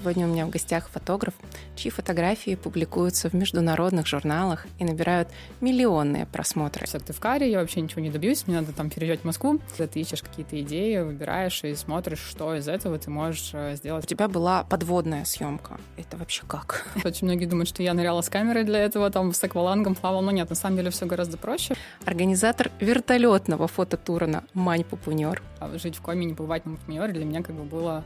Сегодня у меня в гостях фотограф, чьи фотографии публикуются в международных журналах и набирают миллионные просмотры. В Сыктывкаре я вообще ничего не добьюсь, мне надо там переезжать в Москву. Ты ищешь какие-то идеи, выбираешь и смотришь, что из этого ты можешь э, сделать. У тебя была подводная съемка. Это вообще как? Очень многие думают, что я ныряла с камерой для этого, там с аквалангом плавала, но нет, на самом деле все гораздо проще. Организатор вертолетного фототура на Мань Пупунер. А жить в Коме, не побывать на Пупунере для меня как бы было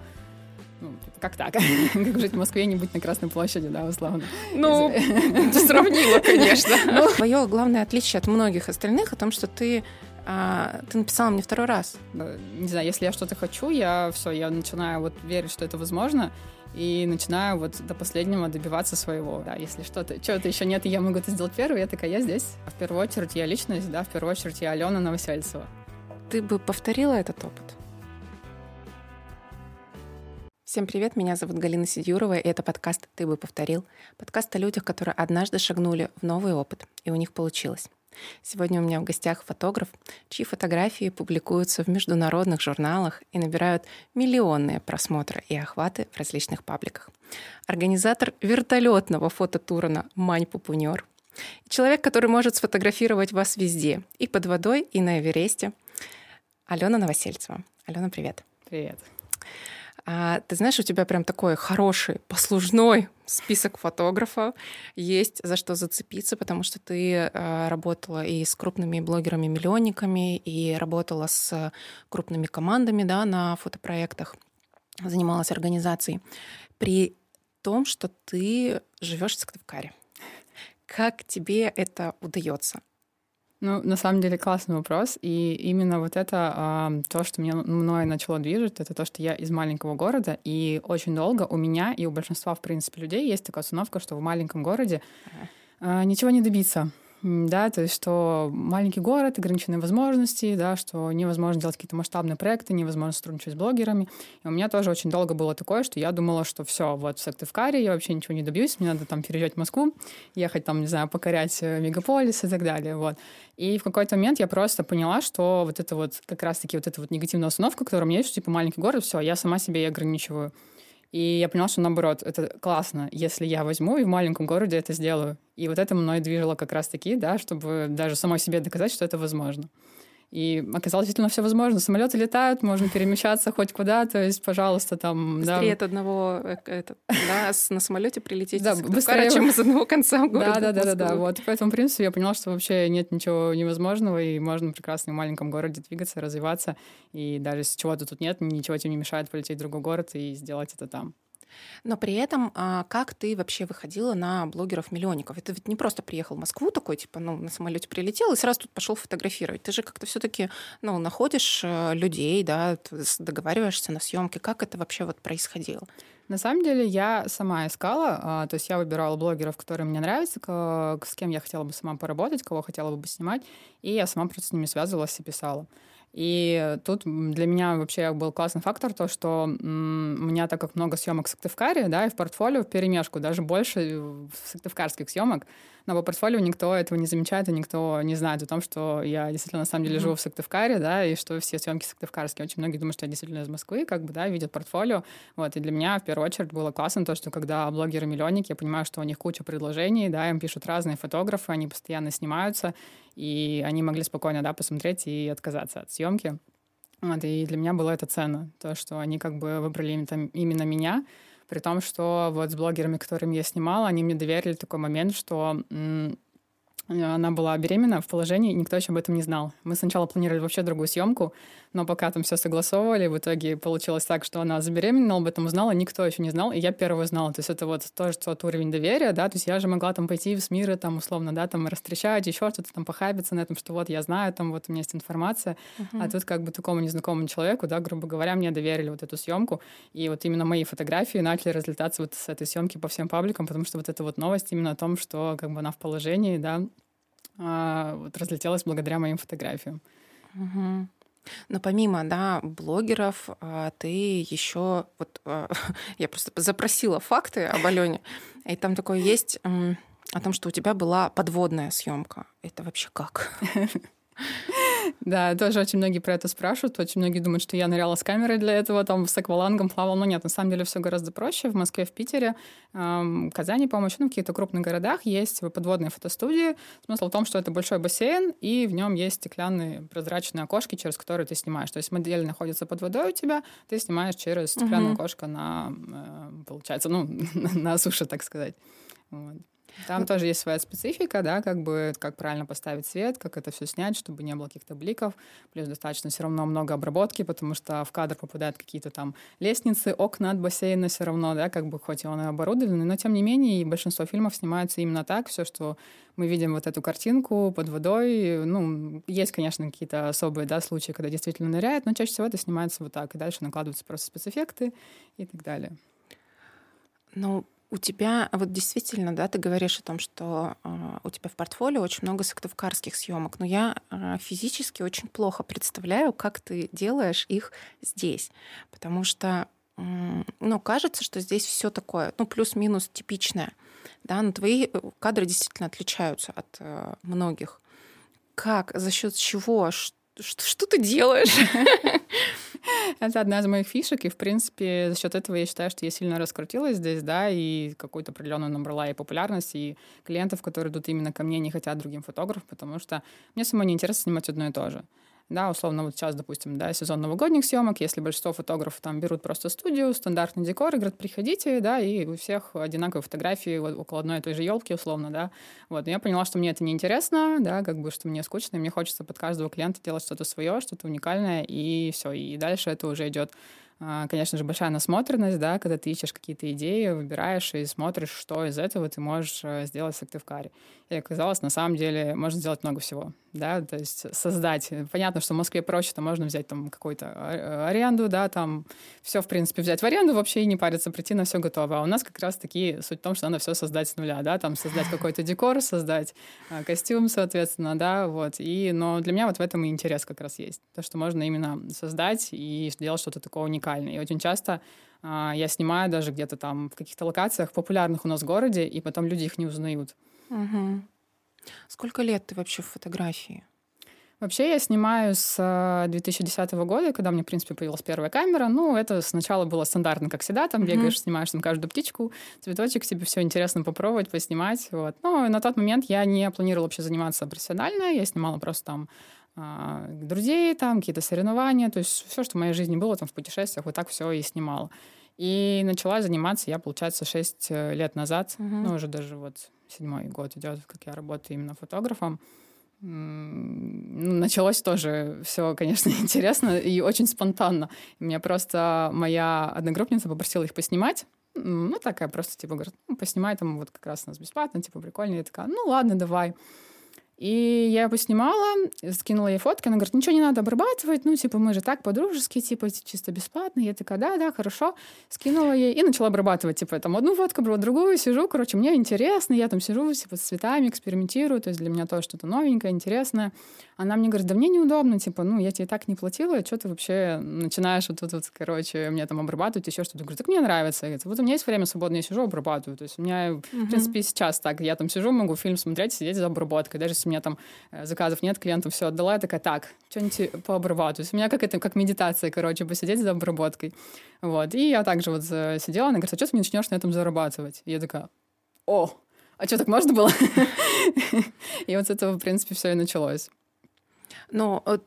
ну, как так? как жить в Москве, не быть на Красной площади, да, условно. Ну, ты сравнила, конечно. Ну, Твое главное отличие от многих остальных о том, что ты а, ты написала мне второй раз. Не знаю, если я что-то хочу, я все, я начинаю вот верить, что это возможно, и начинаю вот до последнего добиваться своего. Да, если что-то, чего-то еще нет, и я могу это сделать первым, я такая, я здесь. В первую очередь я личность, да, в первую очередь я Алена Новосельцева. Ты бы повторила этот опыт? Всем привет, меня зовут Галина Сидюрова, и это подкаст «Ты бы повторил». Подкаст о людях, которые однажды шагнули в новый опыт, и у них получилось. Сегодня у меня в гостях фотограф, чьи фотографии публикуются в международных журналах и набирают миллионные просмотры и охваты в различных пабликах. Организатор вертолетного фототура на Мань Пупунер. Человек, который может сфотографировать вас везде, и под водой, и на Эвересте. Алена Новосельцева. Алена, привет. Привет. А, ты знаешь, у тебя прям такой хороший, послужной список фотографов. Есть за что зацепиться, потому что ты а, работала и с крупными блогерами-миллионниками, и работала с крупными командами да, на фотопроектах, занималась организацией. При том, что ты живешь в Сыктывкаре. Как тебе это удается? Ну, на самом деле классный вопрос, и именно вот это э, то, что меня, мной начало движет, это то, что я из маленького города, и очень долго у меня и у большинства, в принципе, людей есть такая установка, что в маленьком городе э, ничего не добиться да, то есть что маленький город, ограниченные возможности, да, что невозможно делать какие-то масштабные проекты, невозможно сотрудничать с блогерами. И у меня тоже очень долго было такое, что я думала, что все, вот в Сыктывкаре я вообще ничего не добьюсь, мне надо там переезжать в Москву, ехать там, не знаю, покорять э, мегаполис и так далее, вот. И в какой-то момент я просто поняла, что вот это вот как раз-таки вот эта вот негативная установка, которая у меня есть, что типа маленький город, все, я сама себе и ограничиваю. И я поняла, что наоборот, это классно, если я возьму и в маленьком городе это сделаю. И вот это мной движило как раз-таки, да, чтобы даже самой себе доказать, что это возможно. И оказалось, действительно все возможно. Самолеты летают, можно перемещаться хоть куда, то есть, пожалуйста, там... Быстрее да. от одного, э, этот, да, на самолете прилететь да, быстрее, чем из одного конца города. Да, да, да, да, да. Вот, поэтому, в принципе, я поняла, что вообще нет ничего невозможного, и можно прекрасно в маленьком городе двигаться, развиваться, и даже если чего-то тут нет, ничего тебе не мешает полететь в другой город и сделать это там. Но при этом, а, как ты вообще выходила на блогеров-миллионников? Это ведь не просто приехал в Москву такой, типа, ну, на самолете прилетел и сразу тут пошел фотографировать. Ты же как-то все-таки, ну, находишь э, людей, да, договариваешься на съемке. Как это вообще вот происходило? На самом деле я сама искала, а, то есть я выбирала блогеров, которые мне нравятся, с кем я хотела бы сама поработать, кого хотела бы снимать, и я сама просто с ними связывалась и писала. И тут для меня вообще был классный фактор то, что у меня так как много съемок в Сыктывкаре, да, и в портфолио в перемешку, даже больше сыктывкарских съемок, но по портфолио никто этого не замечает, и никто не знает о том, что я действительно на самом деле живу в Сыктывкаре, да, и что все съемки сыктывкарские. Очень многие думают, что я действительно из Москвы, как бы, да, видят портфолио. Вот, и для меня в первую очередь было классно то, что когда блогеры-миллионники, я понимаю, что у них куча предложений, да, им пишут разные фотографы, они постоянно снимаются, и они могли спокойно, да, посмотреть и отказаться от съемки. Вот, и для меня было это ценно, то, что они как бы выбрали именно меня, при том, что вот с блогерами, которыми я снимала, они мне доверили такой момент, что она была беременна в положении, никто еще об этом не знал. Мы сначала планировали вообще другую съемку, но пока там все согласовывали, в итоге получилось так, что она забеременела, об этом узнала, никто еще не знал, и я первая узнала. То есть это вот тоже тот уровень доверия, да, то есть я же могла там пойти в мира, там, условно, да, там, растрещать, еще что-то там похабиться на этом, что вот я знаю, там, вот у меня есть информация, uh-huh. а тут как бы такому незнакомому человеку, да, грубо говоря, мне доверили вот эту съемку, и вот именно мои фотографии начали разлетаться вот с этой съемки по всем пабликам, потому что вот эта вот новость именно о том, что как бы она в положении, да, а, вот разлетелась благодаря моим фотографиям. Угу. Но помимо да, блогеров, а, ты еще вот а, я просто запросила факты об Алене, и там такое есть о том, что у тебя была подводная съемка. Это вообще как? Да, тоже очень многие про это спрашивают. Очень многие думают, что я ныряла с камерой для этого, там с аквалангом плавала. Но нет, на самом деле все гораздо проще. В Москве, в Питере, в Казани, по-моему, ну, в каких-то крупных городах есть подводные фотостудии. Смысл в том, что это большой бассейн, и в нем есть стеклянные прозрачные окошки, через которые ты снимаешь. То есть модель находится под водой у тебя, ты снимаешь через стеклянное угу. окошко на, э, получается, ну, на суше, так сказать. Вот. Там ну, тоже есть своя специфика, да, как бы как правильно поставить свет, как это все снять, чтобы не было каких-то бликов. Плюс достаточно все равно много обработки, потому что в кадр попадают какие-то там лестницы, окна от бассейна все равно, да, как бы хоть и он и оборудованный, но тем не менее и большинство фильмов снимаются именно так, все, что мы видим вот эту картинку под водой. Ну, есть, конечно, какие-то особые да, случаи, когда действительно ныряет, но чаще всего это снимается вот так, и дальше накладываются просто спецэффекты и так далее. Ну, у тебя, вот действительно, да, ты говоришь о том, что э, у тебя в портфолио очень много сыктывкарских съемок, но я э, физически очень плохо представляю, как ты делаешь их здесь, потому что, ну, кажется, что здесь все такое, ну, плюс-минус типичное, да, но твои э, кадры действительно отличаются от э, многих. Как, за счет чего, что, что ты делаешь? Это одна из моих фишек, и, в принципе, за счет этого я считаю, что я сильно раскрутилась здесь, да, и какую-то определенную набрала и популярность, и клиентов, которые идут именно ко мне, не хотят другим фотографам, потому что мне самой неинтересно снимать одно и то же. Да, условно, вот сейчас, допустим, да, сезон новогодних съемок, если большинство фотографов там берут просто студию, стандартный декор, и говорят, приходите, да, и у всех одинаковые фотографии около одной и той же елки, условно, да. Вот, но я поняла, что мне это неинтересно, да, как бы, что мне скучно, и мне хочется под каждого клиента делать что-то свое, что-то уникальное, и все, и дальше это уже идет а, конечно же, большая насмотренность, да, когда ты ищешь какие-то идеи, выбираешь и смотришь, что из этого ты можешь э, сделать в Сыктывкаре. И оказалось, на самом деле, можно сделать много всего, да, то есть создать. Понятно, что в Москве проще, то можно взять там какую-то а, аренду, да, там все, в принципе, взять в аренду вообще и не париться, прийти на все готово. А у нас как раз-таки суть в том, что надо все создать с нуля, да, там создать какой-то декор, создать а, костюм, соответственно, да, вот. И, но для меня вот в этом и интерес как раз есть. То, что можно именно создать и сделать что-то такое уникальное. И очень часто а, я снимаю даже где-то там в каких-то локациях популярных у нас в городе, и потом люди их не узнают. Угу. Сколько лет ты вообще в фотографии? Вообще я снимаю с 2010 э, года, когда мне, в принципе, появилась первая камера. Ну, это сначала было стандартно, как всегда, там бегаешь, mm-hmm. снимаешь там каждую птичку, цветочек, тебе все интересно попробовать, поснимать. Вот. Но на тот момент я не планировала вообще заниматься профессионально, я снимала просто там а, друзей, там какие-то соревнования, то есть все, что в моей жизни было там в путешествиях, вот так все и снимала. И начала заниматься я, получается, 6 э, лет назад, mm-hmm. ну, уже даже вот седьмой год идет, как я работаю именно фотографом. Ну, началось тоже все, конечно, интересно и очень спонтанно. Меня просто моя одногруппница попросила их поснимать. Ну, такая просто, типа, говорит, ну, поснимай там вот как раз у нас бесплатно, типа, прикольно. Я такая, ну, ладно, давай. И я его снимала, скинула ей фотки, она говорит, ничего не надо обрабатывать, ну, типа, мы же так по-дружески, типа, чисто бесплатно. Я такая, да, да, хорошо. Скинула ей и начала обрабатывать, типа, там, одну фотку брала, другую, сижу, короче, мне интересно, я там сижу, типа, с цветами экспериментирую, то есть для меня тоже что-то новенькое, интересное. Она мне говорит, да мне неудобно, типа, ну, я тебе так не платила, что ты вообще начинаешь вот тут вот, короче, мне там обрабатывать, еще что-то. Говорю, так мне нравится. говорит, вот у меня есть время свободное, я сижу, обрабатываю. То есть у меня, uh-huh. в принципе, сейчас так, я там сижу, могу фильм смотреть, сидеть за обработкой, даже у меня там э, заказов нет, клиентам все отдала, я такая, так, что-нибудь пообрабатываю. У меня как это, как медитация, короче, посидеть за обработкой. Вот. И я также вот сидела, она говорит, а что ты не начнешь на этом зарабатывать? И я такая, о, а что, так можно было? И вот с этого, в принципе, все и началось. Э,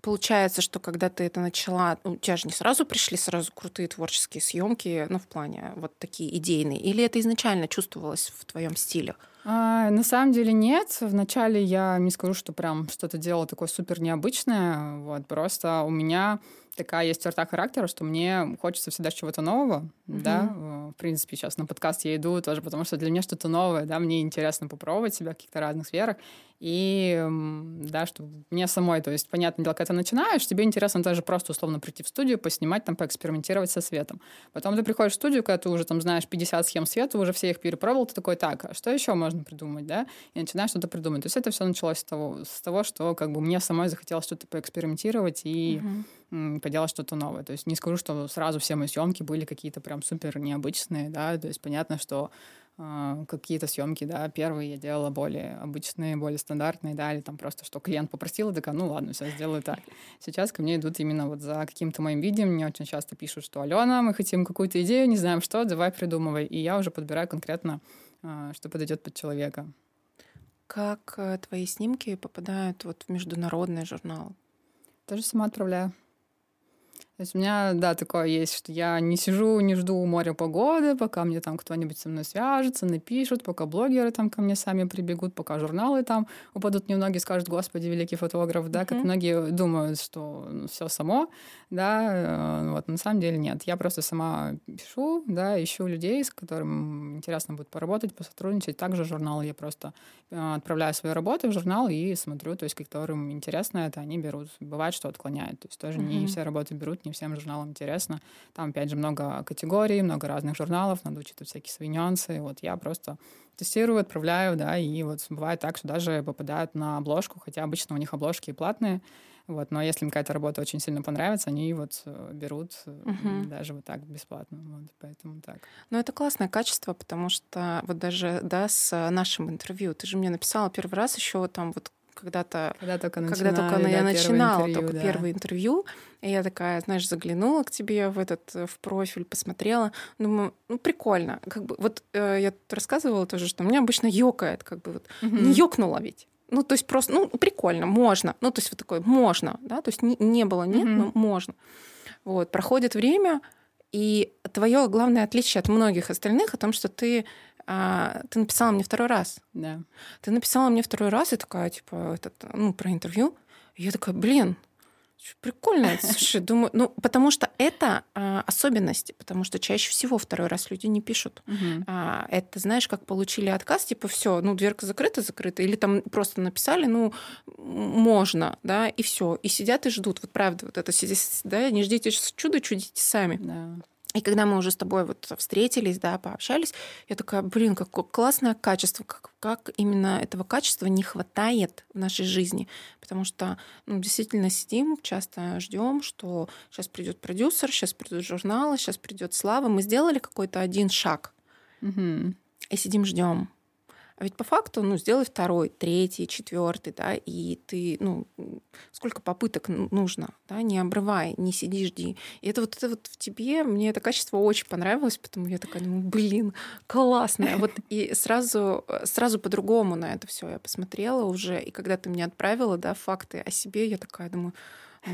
получается, что когда ты это начала, у тебя же не сразу пришли сразу крутые творческие съемки, ну, в плане вот такие идейные, или это изначально чувствовалось в твоем стиле? А, на самом деле нет. Вначале я не скажу, что прям что-то делала такое супер необычное. Вот, просто у меня такая есть черта характера, что мне хочется всегда чего-то нового, mm-hmm. да, в принципе, сейчас на подкаст я иду тоже, потому что для меня что-то новое, да, мне интересно попробовать себя в каких-то разных сферах, и, да, что мне самой, то есть, понятное дело, когда ты начинаешь, тебе интересно даже просто условно прийти в студию, поснимать, там, поэкспериментировать со светом. Потом ты приходишь в студию, когда ты уже там знаешь 50 схем света, уже все их перепробовал, ты такой, так, а что еще можно придумать, да? И начинаешь что-то придумать. То есть это все началось с того, с того, что как бы мне самой захотелось что-то поэкспериментировать и uh-huh. Поделать что-то новое. То есть не скажу, что сразу все мои съемки были какие-то прям супер необычные, да, то есть понятно, что а, какие-то съемки, да, первые я делала более обычные, более стандартные, да, или там просто, что клиент попросил, и такая, ну ладно, все, сделаю так. Сейчас ко мне идут именно вот за каким-то моим видео, мне очень часто пишут, что Алена, мы хотим какую-то идею, не знаем что, давай придумывай. И я уже подбираю конкретно, а, что подойдет под человека. Как э, твои снимки попадают вот в международный журнал? Тоже сама отправляю. То есть у меня, да, такое есть, что я не сижу, не жду моря погоды, пока мне там кто-нибудь со мной свяжется, напишут, пока блогеры там ко мне сами прибегут, пока журналы там упадут немногие, скажут, господи, великий фотограф, да, mm-hmm. как многие думают, что ну, все само, да, э, вот, на самом деле нет. Я просто сама пишу, да, ищу людей, с которыми интересно будет поработать, посотрудничать. Также журнал я просто э, отправляю свои работы в журнал и смотрю, то есть, которым интересно это, они берут. Бывает, что отклоняют. То есть тоже mm-hmm. не все работы берут, не всем журналам интересно. Там, опять же, много категорий, много разных журналов, надо учитывать всякие свои нюансы. Вот я просто тестирую, отправляю, да, и вот бывает так, что даже попадают на обложку, хотя обычно у них обложки платные, вот, но если им какая-то работа очень сильно понравится, они вот э, берут угу. даже вот так бесплатно. Вот, поэтому так. Ну, это классное качество, потому что вот даже, да, с нашим интервью, ты же мне написала первый раз еще там вот когда-то, когда только, когда только да, я начинала интервью, только да. первое интервью, и я такая, знаешь, заглянула к тебе в этот в профиль, посмотрела, думаю, ну прикольно, как бы вот э, я тут рассказывала тоже, что у меня обычно ёкает, как бы вот угу. не ёкнула ведь. Ну, то есть просто, ну, прикольно, можно. Ну, то есть вот такое, можно, да, то есть не, не было, нет, mm но можно. Вот, проходит время, и твое главное отличие от многих остальных о том, что ты а, ты написала мне второй раз. Да. Ты написала мне второй раз и такая, типа, этот, ну, про интервью. И я такая, блин, Прикольно, слушай, думаю, ну, потому что это а, особенности, потому что чаще всего второй раз люди не пишут. Угу. А, это, знаешь, как получили отказ, типа, все, ну, дверка закрыта, закрыта, или там просто написали, ну, можно, да, и все, и сидят и ждут, вот правда, вот это сидите, да, не ждите чудо, чудите сами. Да. И когда мы уже с тобой вот встретились, да, пообщались, я такая, блин, какое классное качество, как, как именно этого качества не хватает в нашей жизни. Потому что ну, действительно сидим, часто ждем, что сейчас придет продюсер, сейчас придут журналы, сейчас придет слава. Мы сделали какой-то один шаг. Угу. И сидим, ждем. А ведь по факту, ну, сделай второй, третий, четвертый, да, и ты, ну, сколько попыток нужно, да, не обрывай, не сиди, жди. И это вот это вот в тебе, мне это качество очень понравилось, потому я такая думаю, блин, классное. Вот и сразу, сразу по-другому на это все я посмотрела уже, и когда ты мне отправила, да, факты о себе, я такая думаю,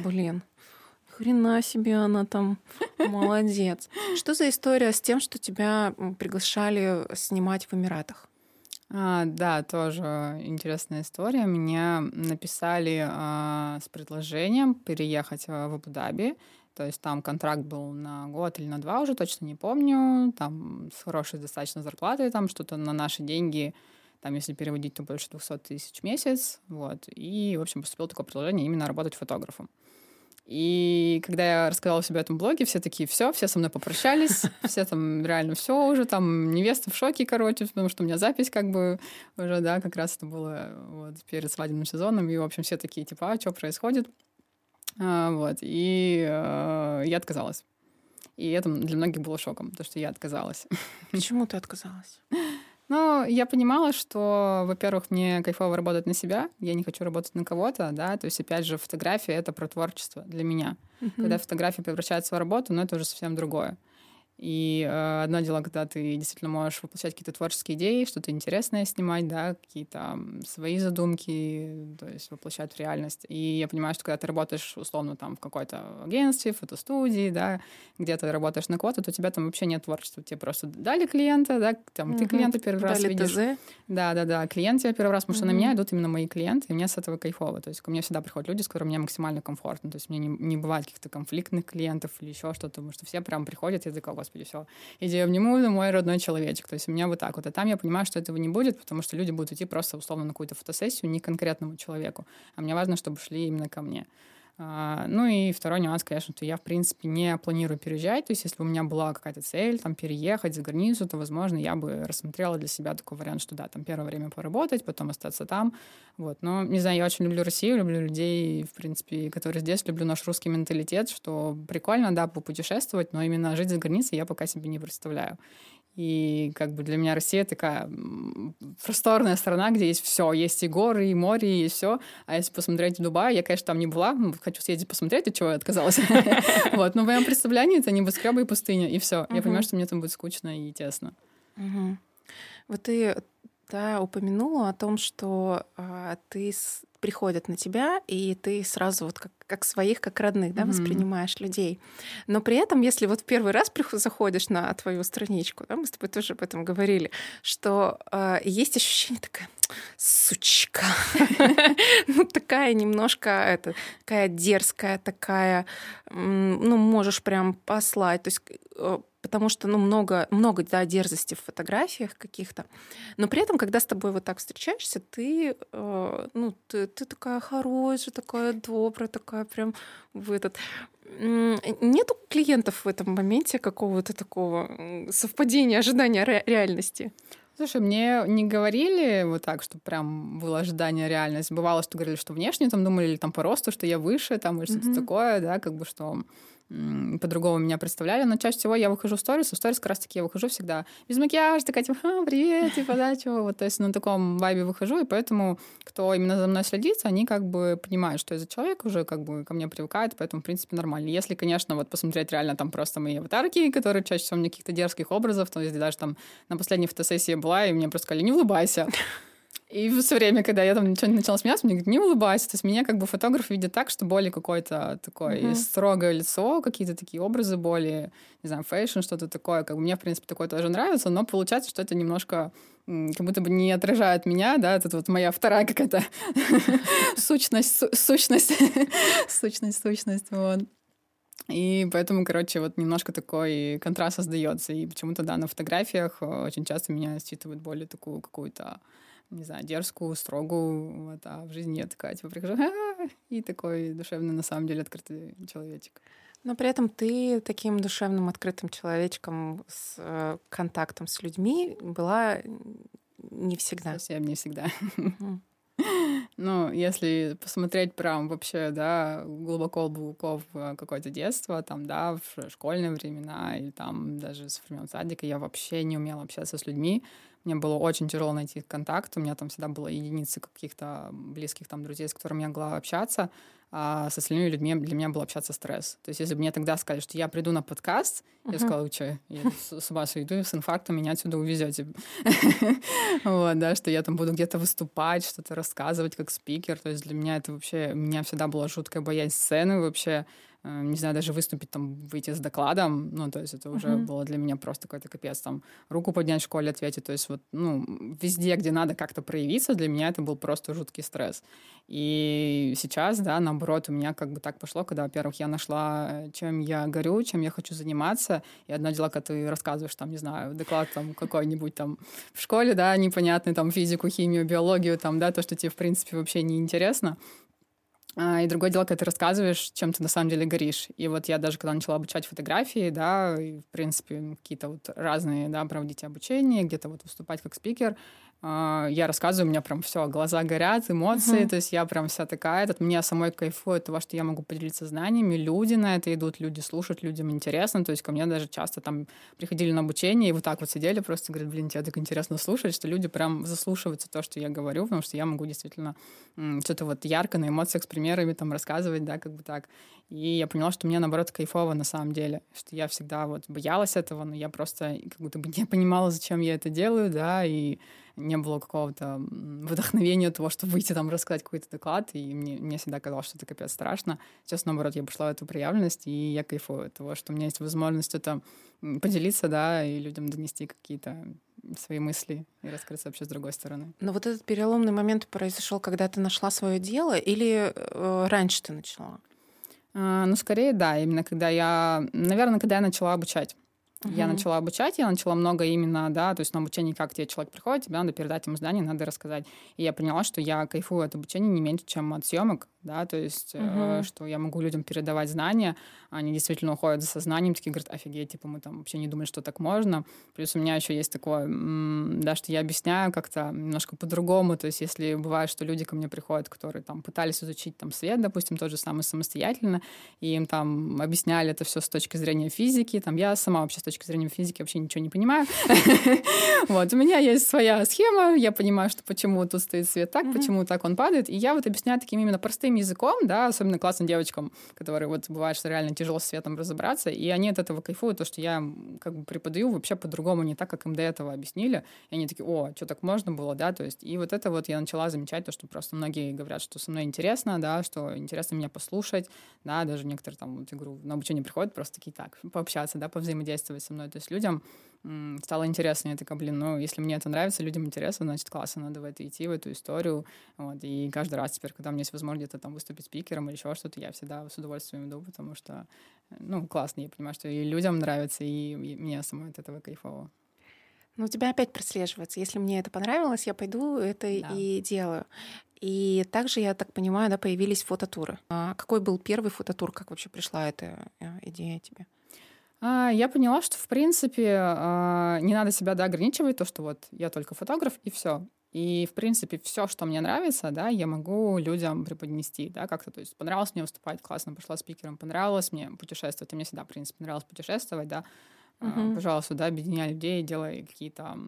блин, хрена себе она там, молодец. Что за история с тем, что тебя приглашали снимать в Эмиратах? А, да, тоже интересная история. Меня написали а, с предложением переехать а, в Абу-Даби. То есть там контракт был на год или на два, уже точно не помню. Там с хорошей достаточно зарплатой, там что-то на наши деньги, там если переводить, то больше 200 тысяч в месяц. Вот. И, в общем, поступило такое предложение именно работать фотографом. И когда я рассказала себе этом блоге, все такие, все, все со мной попрощались, все там реально все уже, там невеста в шоке, короче, потому что у меня запись как бы уже, да, как раз это было вот перед свадебным сезоном, и, в общем, все такие, типа, а, что происходит? А, вот, и а, я отказалась. И это для многих было шоком, потому что я отказалась. Почему ты отказалась? Ну, я понимала, что, во-первых, мне кайфово работать на себя, я не хочу работать на кого-то, да, то есть, опять же, фотография — это про творчество для меня. Uh-huh. Когда фотография превращается в работу, ну, это уже совсем другое. И э, одно дело, когда ты действительно можешь воплощать какие-то творческие идеи, что-то интересное снимать, да, какие-то свои задумки, то есть воплощать в реальность. И я понимаю, что когда ты работаешь условно там в какой-то агентстве, фотостудии, да, где ты работаешь на квоту, то у тебя там вообще нет творчества. Тебе просто дали клиента, да, там угу. ты клиента первый дали раз видишь. ТЗ. Да, да, да, клиент тебя первый раз, потому угу. что на меня идут именно мои клиенты, и мне с этого кайфово. То есть ко мне всегда приходят люди, с которыми мне максимально комфортно. То есть мне не, не бывает каких-то конфликтных клиентов или еще что-то, потому что все прям приходят, и такой, господи, все, иди обниму, это мой родной человечек. То есть у меня вот так вот. А там я понимаю, что этого не будет, потому что люди будут идти просто условно на какую-то фотосессию не конкретному человеку. А мне важно, чтобы шли именно ко мне. А, ну и второй нюанс, конечно, что я, в принципе, не планирую переезжать. То есть если бы у меня была какая-то цель, там, переехать за границу, то, возможно, я бы рассмотрела для себя такой вариант, что да, там, первое время поработать, потом остаться там. Вот. Но, не знаю, я очень люблю Россию, люблю людей, в принципе, которые здесь, люблю наш русский менталитет, что прикольно, да, попутешествовать, но именно жить за границей я пока себе не представляю. И как бы для меня Россия такая просторная страна, где есть все, есть и горы, и море, и все. А если посмотреть в Дубай, я, конечно, там не была, хочу съездить посмотреть, от чего я отказалась. Вот, но в моем представлении это небоскребы и пустыня, и все. Я понимаю, что мне там будет скучно и тесно. Вот ты да, упомянула о том, что а, ты с... приходят на тебя, и ты сразу вот как, как своих, как родных, да, mm-hmm. воспринимаешь людей. Но при этом, если вот в первый раз заходишь на твою страничку, да, мы с тобой тоже об этом говорили, что а, есть ощущение такое сучка. ну, такая немножко, это, такая дерзкая, такая, ну, можешь прям послать. То есть э, потому что, ну, много, много, да, дерзости в фотографиях каких-то. Но при этом, когда с тобой вот так встречаешься, ты, э, ну, ты, ты такая хорошая, такая добрая, такая прям в этот... Нету клиентов в этом моменте какого-то такого совпадения, ожидания ре- реальности? Слушай, мне не говорили вот так, что прям было ожидание реальность. Бывало, что говорили, что внешне там думали, или там по росту, что я выше, там, или mm-hmm. что-то такое, да, как бы что по-другому меня представляли, но чаще всего я выхожу в сторис, в сторис как раз-таки я выхожу всегда без макияжа, такая типа, а, привет, типа, да, чего, вот, то есть на таком вайбе выхожу, и поэтому, кто именно за мной следит, они как бы понимают, что я за человек уже как бы ко мне привыкает, поэтому, в принципе, нормально. Если, конечно, вот посмотреть реально там просто мои аватарки, которые чаще всего мне каких-то дерзких образов, то есть даже там на последней фотосессии была, и мне просто сказали, не улыбайся. И все время, когда я там ничего не начала смеяться, мне говорят, не улыбайся. То есть меня как бы фотограф видит так, что более какое-то такое mm-hmm. строгое лицо, какие-то такие образы более, не знаю, fashion, что-то такое. Как бы мне, в принципе, такое тоже нравится, но получается, что это немножко как будто бы не отражает меня, да, это вот моя вторая какая-то сущность, сущность, сущность, сущность, вот. И поэтому, короче, вот немножко такой контраст создается. И почему-то, да, на фотографиях очень часто меня считывают более такую какую-то не знаю, дерзкую, строгую, вот, а в жизни я такая, типа, прихожу, и такой душевный, на самом деле, открытый человечек. Но при этом ты таким душевным, открытым человечком с э, контактом с людьми была не всегда. Совсем не всегда. Ну, если посмотреть прям вообще, да, глубоко-глубоко в какое-то детство, там, да, в школьные времена или там даже с времен садика, я вообще не умела общаться с людьми. Мне было очень тяжело найти контакт. У меня там всегда было единицы каких-то близких там друзей, с которыми я могла общаться. А с остальными людьми для меня был общаться стресс. То есть если бы мне тогда сказали, что я приду на подкаст, uh-huh. я сказала, что я с ума сойду, с инфарктом меня отсюда увезете. вот, да, что я там буду где-то выступать, что-то рассказывать как спикер. То есть для меня это вообще... У меня всегда была жуткая боязнь сцены вообще. Э, не знаю, даже выступить, там, выйти с докладом, ну, то есть это уже uh-huh. было для меня просто какой-то капец, там, руку поднять в школе, ответить, то есть вот, ну, везде, где надо как-то проявиться, для меня это был просто жуткий стресс. И сейчас, да, наоборот, у меня как бы так пошло, когда, во-первых, я нашла, чем я горю, чем я хочу заниматься, и одно дело, когда ты рассказываешь, там, не знаю, доклад там какой-нибудь там в школе, да, непонятный, там, физику, химию, биологию, там, да, то, что тебе, в принципе, вообще не интересно, и другое дело, когда ты рассказываешь, чем ты на самом деле горишь. И вот я даже когда начала обучать фотографии, да, и, в принципе, какие-то вот разные, да, проводить обучение, где-то вот выступать как спикер, а, я рассказываю, у меня прям все, глаза горят, эмоции, uh-huh. то есть я прям вся такая, этот, мне самой кайфует того, что я могу поделиться знаниями, люди на это идут, люди слушают, людям интересно, то есть ко мне даже часто там приходили на обучение и вот так вот сидели, просто говорят, блин, тебе так интересно слушать, что люди прям заслушиваются то, что я говорю, потому что я могу действительно что-то вот ярко на эмоциях с примерами там рассказывать, да, как бы так. И я поняла, что мне, наоборот, кайфово на самом деле, что я всегда вот боялась этого, но я просто как будто бы не понимала, зачем я это делаю, да, и не было какого-то вдохновения того, чтобы выйти там рассказать какой-то доклад, и мне, мне всегда казалось, что это капец страшно. Сейчас, наоборот, я пошла в эту проявленность, и я кайфую от того, что у меня есть возможность это поделиться, да, и людям донести какие-то свои мысли и раскрыться вообще с другой стороны. Но вот этот переломный момент произошел, когда ты нашла свое дело, или э, раньше ты начала? А, ну, скорее, да, именно когда я, наверное, когда я начала обучать. Угу. Я начала обучать, я начала много именно, да, то есть на обучении, как тебе человек приходит, тебе надо передать ему знания, надо рассказать. И я поняла, что я кайфую от обучения не меньше, чем от съемок. Да, то есть, uh-huh. что я могу людям передавать знания, они действительно уходят за сознанием, такие говорят, офигеть, типа мы там вообще не думали, что так можно. Плюс у меня еще есть такое, да, что я объясняю как-то немножко по-другому, то есть если бывает, что люди ко мне приходят, которые там пытались изучить там свет, допустим, тот же самый самостоятельно, и им там объясняли это все с точки зрения физики, там я сама вообще с точки зрения физики вообще ничего не понимаю. Вот, у меня есть своя схема, я понимаю, что почему тут стоит свет так, почему так он падает, и я вот объясняю таким именно простым языком, да, особенно классным девочкам, которые вот бывает, что реально тяжело с светом разобраться, и они от этого кайфуют, то, что я как бы преподаю вообще по-другому, не так, как им до этого объяснили, и они такие, о, что так можно было, да, то есть, и вот это вот я начала замечать, то, что просто многие говорят, что со мной интересно, да, что интересно меня послушать, да, даже некоторые там, вот, говорю, на обучение приходят просто такие так, пообщаться, да, повзаимодействовать со мной, то есть людям стало интересно. Я такая, блин, ну, если мне это нравится, людям интересно, значит, классно, надо в это идти, в эту историю. Вот. И каждый раз теперь, когда у меня есть возможность где-то там выступить спикером или еще что-то, я всегда с удовольствием иду, потому что, ну, классно, я понимаю, что и людям нравится, и, и мне самой от этого кайфово. Ну, у тебя опять прослеживается. Если мне это понравилось, я пойду это да. и делаю. И также, я так понимаю, да, появились фототуры. А какой был первый фототур? Как вообще пришла эта э, идея тебе? А, я поняла, что, в принципе, а, не надо себя да, ограничивать, то, что вот я только фотограф, и все. И, в принципе, все, что мне нравится, да, я могу людям преподнести, да, как-то. То есть понравилось мне выступать, классно, пошла спикером, понравилось мне путешествовать. И мне всегда, в принципе, нравилось путешествовать, да. Uh-huh. Пожалуйста, да, объединяй людей, делай какие-то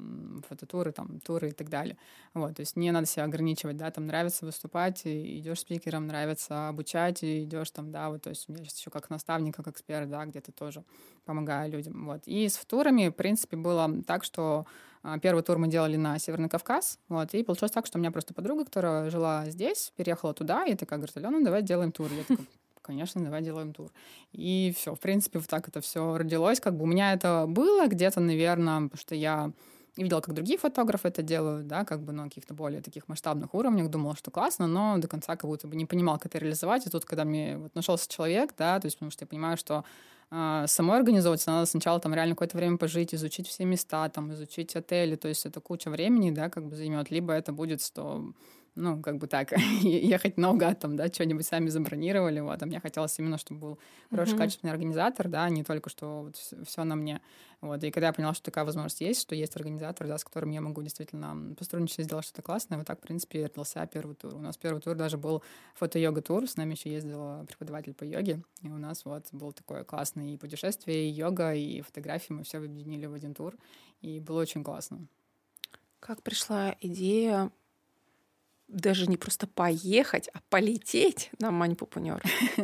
фототуры, там, туры и так далее. Вот, то есть не надо себя ограничивать, да, там нравится выступать, идешь спикером, нравится обучать, идешь там, да, вот, то есть у меня сейчас еще как наставник, как эксперт, да, где-то тоже помогаю людям, вот. И с турами, в принципе, было так, что а, Первый тур мы делали на Северный Кавказ, вот, и получилось так, что у меня просто подруга, которая жила здесь, переехала туда, и такая говорит, Алена, давай сделаем тур. Я такая, конечно, давай делаем тур. И все, в принципе, вот так это все родилось. Как бы у меня это было где-то, наверное, потому что я видела, как другие фотографы это делают, да, как бы на каких-то более таких масштабных уровнях, думала, что классно, но до конца как будто бы не понимал, как это реализовать. И тут, когда мне вот нашелся человек, да, то есть потому что я понимаю, что э, самой организовываться надо сначала там реально какое-то время пожить, изучить все места, там, изучить отели, то есть это куча времени, да, как бы займет, либо это будет, что ну, как бы так, ехать наугад там, да, что-нибудь сами забронировали, вот, а мне хотелось именно, чтобы был хороший, mm-hmm. качественный организатор, да, не только, что вот все на мне, вот, и когда я поняла, что такая возможность есть, что есть организатор, да, с которым я могу действительно поструничать, сделать что-то классное, вот так, в принципе, родился первый тур. У нас первый тур даже был фото-йога-тур, с нами еще ездил преподаватель по йоге, и у нас вот был такое классное и путешествие, и йога, и фотографии, мы все объединили в один тур, и было очень классно. Как пришла идея даже не просто поехать, а полететь на Мань-Пупунёр.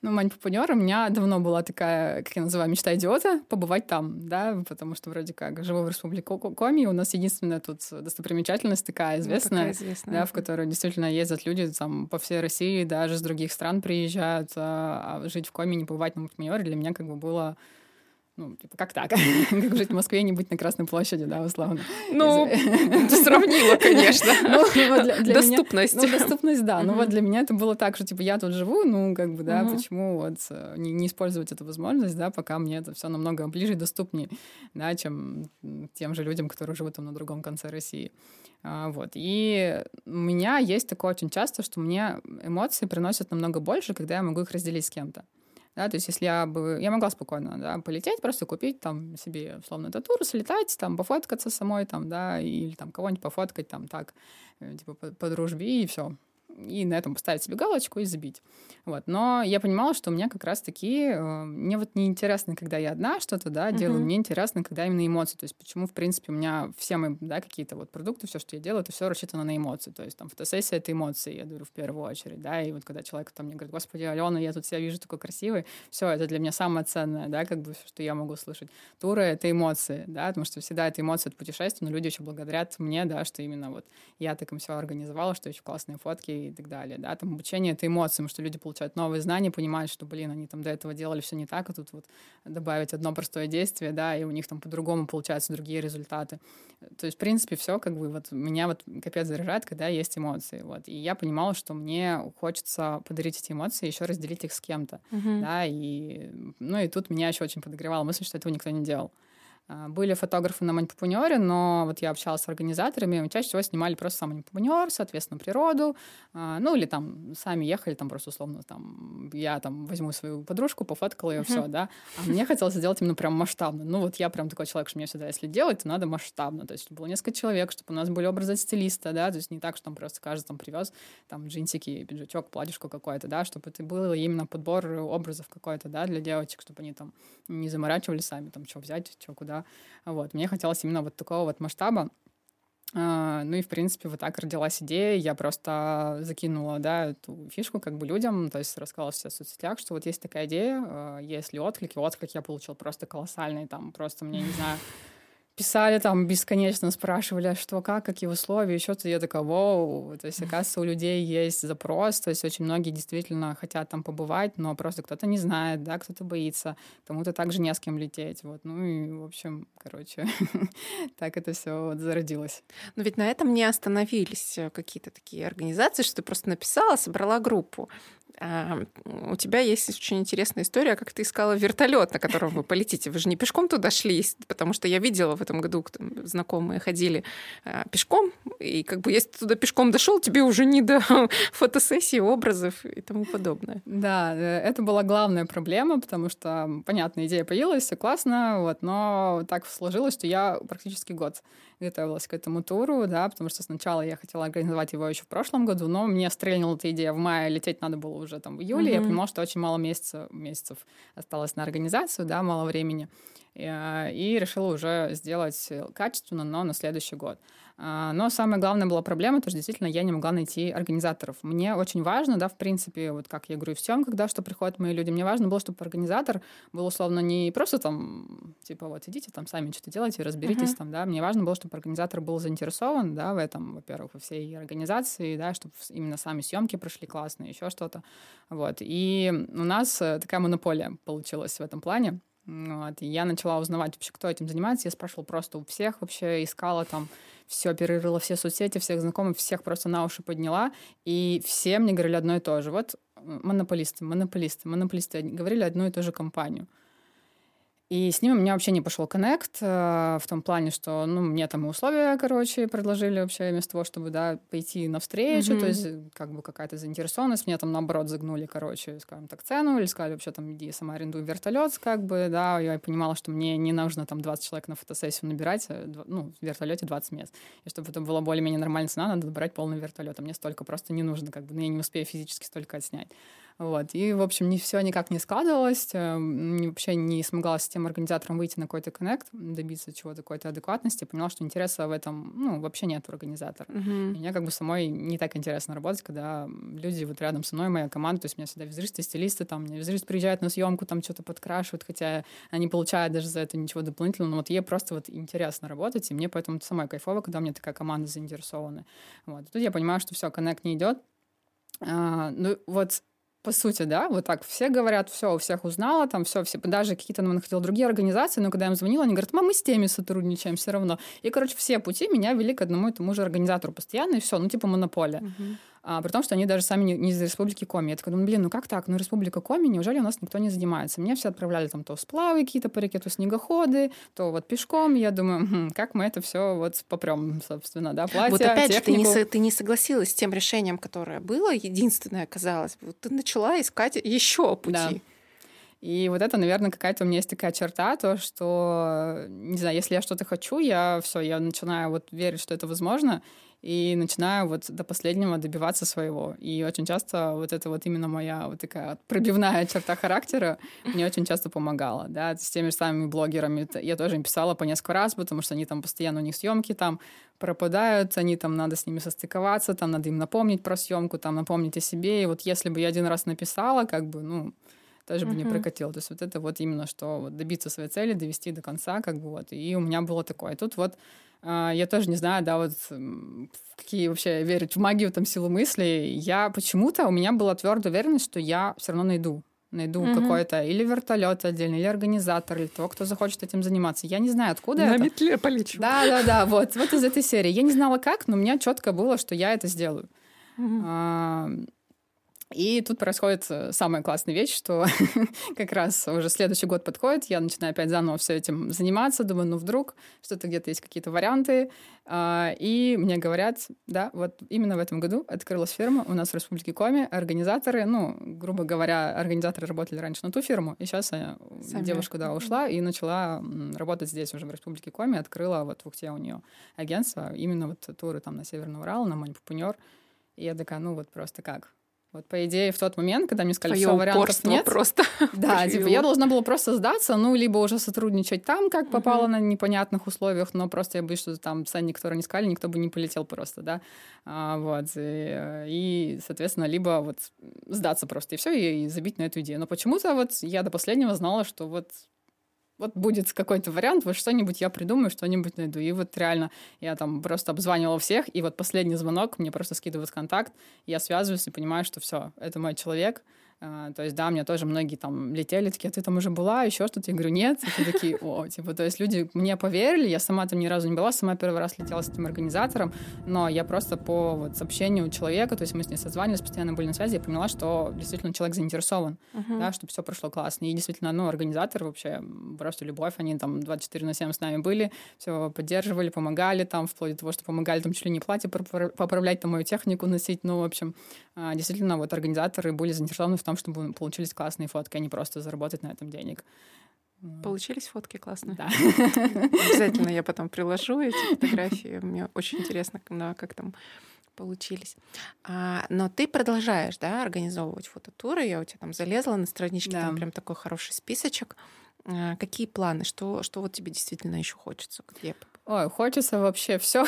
Ну, Мань-Пупунёр у меня давно была такая, как я называю, мечта идиота, побывать там, да, потому что вроде как живу в республике Коми, у нас единственная тут достопримечательность такая известная, ну, такая известная. да, в которую действительно ездят люди там по всей России, даже с других стран приезжают, а, а жить в Коми, не побывать на Мань-Пупунёре для меня как бы было ну, типа, как так? как жить в Москве не быть на Красной площади, да, условно. Ну, ты сравнила, конечно. Ну, доступность. Ну, доступность, да. Ну, вот для меня это было так, что, типа, я тут живу, ну, как бы, да, почему вот э, не использовать эту возможность, да, пока мне это все намного ближе и доступнее, да, чем тем же людям, которые живут там на другом конце России. А, вот. И у меня есть такое очень часто, что мне эмоции приносят намного больше, когда я могу их разделить с кем-то. Да, то есть если я бы... Я могла спокойно да, полететь, просто купить там себе, условно, эту тур, слетать, там, пофоткаться самой, там, да, или там кого-нибудь пофоткать, там, так, э, типа, по, по дружбе, и все и на этом поставить себе галочку и забить. Вот. Но я понимала, что у меня как раз-таки... Э, мне вот не интересно, когда я одна что-то да, uh-huh. делаю, мне интересно, когда именно эмоции. То есть почему, в принципе, у меня все мои да, какие-то вот продукты, все, что я делаю, это все рассчитано на эмоции. То есть там фотосессия — это эмоции, я говорю, в первую очередь. Да? И вот когда человек там мне говорит, господи, Алена, я тут себя вижу такой красивый, все, это для меня самое ценное, да, как бы, что я могу слышать. Туры — это эмоции, да, потому что всегда это эмоции от путешествия, но люди еще благодарят мне, да, что именно вот я так им все организовала, что еще классные фотки и так далее, да, там обучение — это эмоциям, что люди получают новые знания, понимают, что, блин, они там до этого делали все не так, а тут вот добавить одно простое действие, да, и у них там по-другому получаются другие результаты. То есть, в принципе, все как бы вот меня вот капец заряжает, когда есть эмоции, вот. И я понимала, что мне хочется подарить эти эмоции, еще разделить их с кем-то, uh-huh. да, и, ну, и тут меня еще очень подогревала мысль, что этого никто не делал. А, были фотографы на манипупунере, но вот я общалась с организаторами, чаще всего снимали просто сам манипупунер, соответственно, природу, а, ну или там сами ехали, там просто условно там я там возьму свою подружку, пофоткала ее, все, да. А мне хотелось сделать именно прям масштабно. Ну вот я прям такой человек, что мне всегда, если делать, то надо масштабно. То есть было несколько человек, чтобы у нас были образы стилиста, да, то есть не так, что там просто каждый там привез там джинсики, пиджачок, платьишко какое-то, да, чтобы это было именно подбор образов какой-то, да, для девочек, чтобы они там не заморачивали сами, там, что взять, что куда да. Вот. Мне хотелось именно вот такого вот масштаба. Uh, ну и, в принципе, вот так родилась идея. Я просто закинула, да, эту фишку как бы людям, то есть рассказала в соцсетях, что вот есть такая идея, uh, есть ли отклик, и отклик я получил просто колоссальный, там просто мне, не знаю, писали там бесконечно, спрашивали, а что, как, какие условия, еще-то я такая, вау, то есть, оказывается, у людей есть запрос, то есть очень многие действительно хотят там побывать, но просто кто-то не знает, да, кто-то боится, кому-то также не с кем лететь, вот, ну и, в общем, короче, так это все вот зародилось. Но ведь на этом не остановились э, какие-то такие организации, что ты просто написала, собрала группу. А, у тебя есть очень интересная история, как ты искала вертолет, на котором вы полетите. Вы же не пешком туда шли, потому что я видела в этом году, там, знакомые ходили а, пешком, и как бы если ты туда пешком дошел, тебе уже не до фотосессии, образов и тому подобное. Да, э, это была главная проблема, потому что, понятно, идея появилась, все классно, вот, но так сложилось, что я практически год готовилась к этому туру, да, потому что сначала я хотела организовать его еще в прошлом году, но мне стрельнула эта идея в мае, лететь надо было уже там в июле, mm-hmm. я понимала, что очень мало месяцев, месяцев осталось на организацию, да, мало времени, и, э, и решила уже сделать качественно, но на следующий год. А, но самая главная была проблема, то что действительно я не могла найти организаторов. Мне очень важно, да, в принципе, вот как я говорю, в съемках, да, что приходят мои люди, мне важно было, чтобы организатор был условно не просто там, типа, вот идите там сами что-то делайте, разберитесь uh-huh. там, да, мне важно было, чтобы организатор был заинтересован, да, в этом, во-первых, во всей организации, да, чтобы именно сами съемки прошли классно, еще что-то, вот. И у нас э, такая монополия получилась в этом плане. Вот. И я начала узнавать вообще, кто этим занимается. Я спрашивала просто у всех вообще, искала там все, перерыла все соцсети, всех знакомых, всех просто на уши подняла. И все мне говорили одно и то же. Вот монополисты, монополисты, монополисты говорили одну и ту же компанию. И с ними у меня вообще не пошел коннект э, в том плане, что, ну, мне там условия, короче, предложили вообще вместо того, чтобы, да, пойти навстречу, mm-hmm. то есть как бы какая-то заинтересованность, мне там наоборот загнули, короче, скажем так, цену, или сказали вообще там, иди сама арендуй вертолет, как бы, да, я понимала, что мне не нужно там 20 человек на фотосессию набирать, э, ну, в вертолете 20 мест. И чтобы это была более-менее нормальная цена, надо брать полный вертолет, а мне столько просто не нужно, как бы, ну, я не успею физически столько отснять. Вот. И, в общем, не все никак не складывалось. Э, вообще не смогла с тем организатором выйти на какой-то коннект, добиться чего-то, какой-то адекватности. Поняла, что интереса в этом, ну, вообще нет у организатора. И мне как бы самой не так интересно работать, когда люди вот рядом со мной, моя команда, то есть у меня всегда визажисты, стилисты, там, мне визажист приезжает на съемку, там что-то подкрашивают, хотя они получают даже за это ничего дополнительного, но вот ей просто вот интересно работать, и мне поэтому это самое кайфово, когда у меня такая команда заинтересована. Вот. тут я понимаю, что все, коннект не идет, а, ну вот по сути, да, вот так все говорят, все, у всех узнала, там все, все, даже какие-то нам находил другие организации, но когда я им звонила, они говорят, мам, мы с теми сотрудничаем все равно. И, короче, все пути меня вели к одному и тому же организатору постоянно, и все, ну, типа монополия. Uh-huh а, при том, что они даже сами не, не из Республики Коми. Я такая думаю, блин, ну как так? Ну Республика Коми, неужели у нас никто не занимается? Меня все отправляли там то сплавы какие-то по реке, то снегоходы, то вот пешком. Я думаю, хм, как мы это все вот попрем, собственно, да, платье, Вот опять технику. же, ты не, ты не согласилась с тем решением, которое было, единственное оказалось. Вот ты начала искать еще пути. Да. И вот это, наверное, какая-то у меня есть такая черта, то, что, не знаю, если я что-то хочу, я все, я начинаю вот верить, что это возможно, и начинаю вот до последнего добиваться своего. И очень часто вот это вот именно моя вот такая пробивная черта характера мне очень часто помогала, да, с теми же самыми блогерами. Я тоже им писала по несколько раз, потому что они там постоянно, у них съемки там пропадают, они там, надо с ними состыковаться, там надо им напомнить про съемку, там напомнить о себе. И вот если бы я один раз написала, как бы, ну, тоже бы не прокатил. То есть вот это вот именно, что вот добиться своей цели, довести до конца, как бы вот. И у меня было такое. Тут вот я тоже не знаю, да, вот какие вообще верить в магию, там, силу мысли. Я почему-то, у меня была твердая уверенность, что я все равно найду найду угу. какой-то или вертолет отдельный, или организатор, или того, кто захочет этим заниматься. Я не знаю, откуда На это. На метле полечу. Да, да, да, вот, вот из этой серии. Я не знала как, но у меня четко было, что я это сделаю. Угу. А, И тут происходит э, самая классная вещь, что как раз уже следующий год подходит, я начинаю опять заново все этим заниматься, думаю, ну вдруг что-то где-то есть какие-то варианты, а, и мне говорят, да, вот именно в этом году открылась фирма у нас в Республике Коми, организаторы, ну, грубо говоря, организаторы работали раньше на ту фирму, и сейчас Сами. девушка, да, ушла и начала работать здесь уже в Республике Коми, открыла вот в Ухте у нее агентство, именно вот туры там на Северный Урал, на Манипупунер, и я такая, ну вот просто как, вот, по идее, в тот момент, когда мне сказали, что вариантов нет, просто да, типа, я должна была просто сдаться, ну, либо уже сотрудничать там, как попало на непонятных условиях, но просто я боюсь, что там ценник, который не сказали, никто бы не полетел просто, да, а, вот, и, и, соответственно, либо вот сдаться просто, и все, и, и забить на эту идею. Но почему-то вот я до последнего знала, что вот вот будет какой-то вариант, вот что-нибудь я придумаю, что-нибудь найду. И вот реально я там просто обзванивала всех, и вот последний звонок мне просто скидывают контакт, я связываюсь и понимаю, что все, это мой человек, то есть, да, мне тоже многие там летели, такие, «А ты там уже была, еще что-то. Я говорю, нет. И такие, о, типа, то есть люди мне поверили, я сама там ни разу не была, сама первый раз летела с этим организатором, но я просто по вот сообщению человека, то есть мы с ней созванивались, постоянно были на связи, я поняла, что действительно человек заинтересован, uh-huh. да, чтобы все прошло классно. И действительно, ну, организатор вообще просто любовь, они там 24 на 7 с нами были, все поддерживали, помогали там, вплоть до того, что помогали там чуть ли не платье поправлять, там мою технику носить, ну, в общем, а, действительно, вот организаторы были заинтересованы в том, чтобы получились классные фотки, а не просто заработать на этом денег. Получились фотки классные? Да. Обязательно я потом приложу эти фотографии. Мне очень интересно, как там получились. А, но ты продолжаешь, да, организовывать фототуры. Я у тебя там залезла на страничке, да. там прям такой хороший списочек. А, какие планы? Что, что вот тебе действительно еще хочется? Где Ой, хочется вообще все.